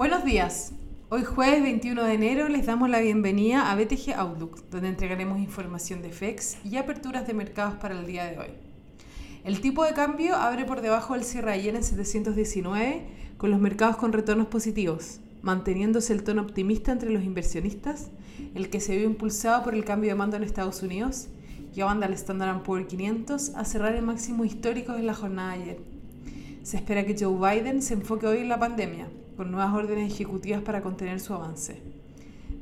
Buenos días. Hoy jueves 21 de enero les damos la bienvenida a BTG Outlook, donde entregaremos información de FEX y aperturas de mercados para el día de hoy. El tipo de cambio abre por debajo del cierre ayer en 719, con los mercados con retornos positivos, manteniéndose el tono optimista entre los inversionistas, el que se vio impulsado por el cambio de mando en Estados Unidos, llevando al Standard Poor's 500 a cerrar el máximo histórico en la jornada de ayer. Se espera que Joe Biden se enfoque hoy en la pandemia, con nuevas órdenes ejecutivas para contener su avance.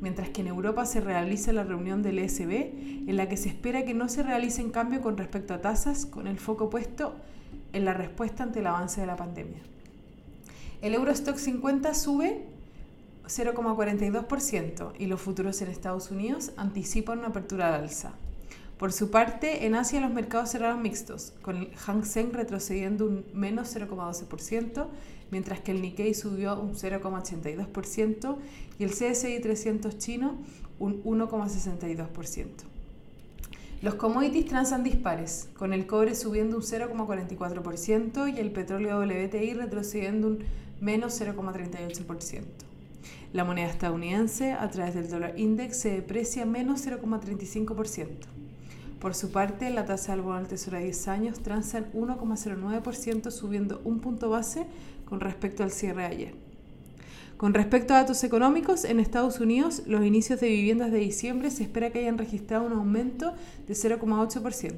Mientras que en Europa se realiza la reunión del ESB, en la que se espera que no se realice en cambio con respecto a tasas, con el foco puesto en la respuesta ante el avance de la pandemia. El Eurostock 50 sube 0,42% y los futuros en Estados Unidos anticipan una apertura al alza. Por su parte, en Asia los mercados cerraron mixtos, con el Hang Seng retrocediendo un menos 0,12%, mientras que el Nikkei subió un 0,82% y el CSI 300 chino un 1,62%. Los commodities transan dispares, con el cobre subiendo un 0,44% y el petróleo WTI retrocediendo un menos 0,38%. La moneda estadounidense a través del dólar index se deprecia menos 0,35%. Por su parte, la tasa del bono del Tesoro a 10 años transa en 1,09%, subiendo un punto base con respecto al cierre de ayer. Con respecto a datos económicos, en Estados Unidos los inicios de viviendas de diciembre se espera que hayan registrado un aumento de 0,8%.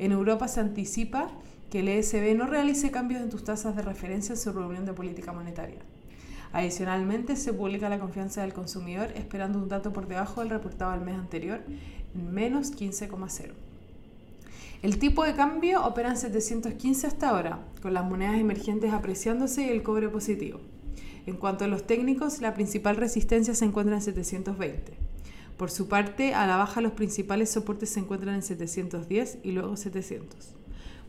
En Europa se anticipa que el ESB no realice cambios en tus tasas de referencia en su reunión de política monetaria. Adicionalmente, se publica la confianza del consumidor esperando un dato por debajo del reportado al mes anterior, en menos 15,0. El tipo de cambio opera en 715 hasta ahora, con las monedas emergentes apreciándose y el cobre positivo. En cuanto a los técnicos, la principal resistencia se encuentra en 720. Por su parte, a la baja los principales soportes se encuentran en 710 y luego 700.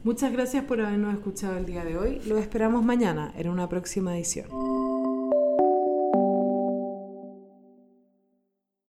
Muchas gracias por habernos escuchado el día de hoy. Lo esperamos mañana en una próxima edición.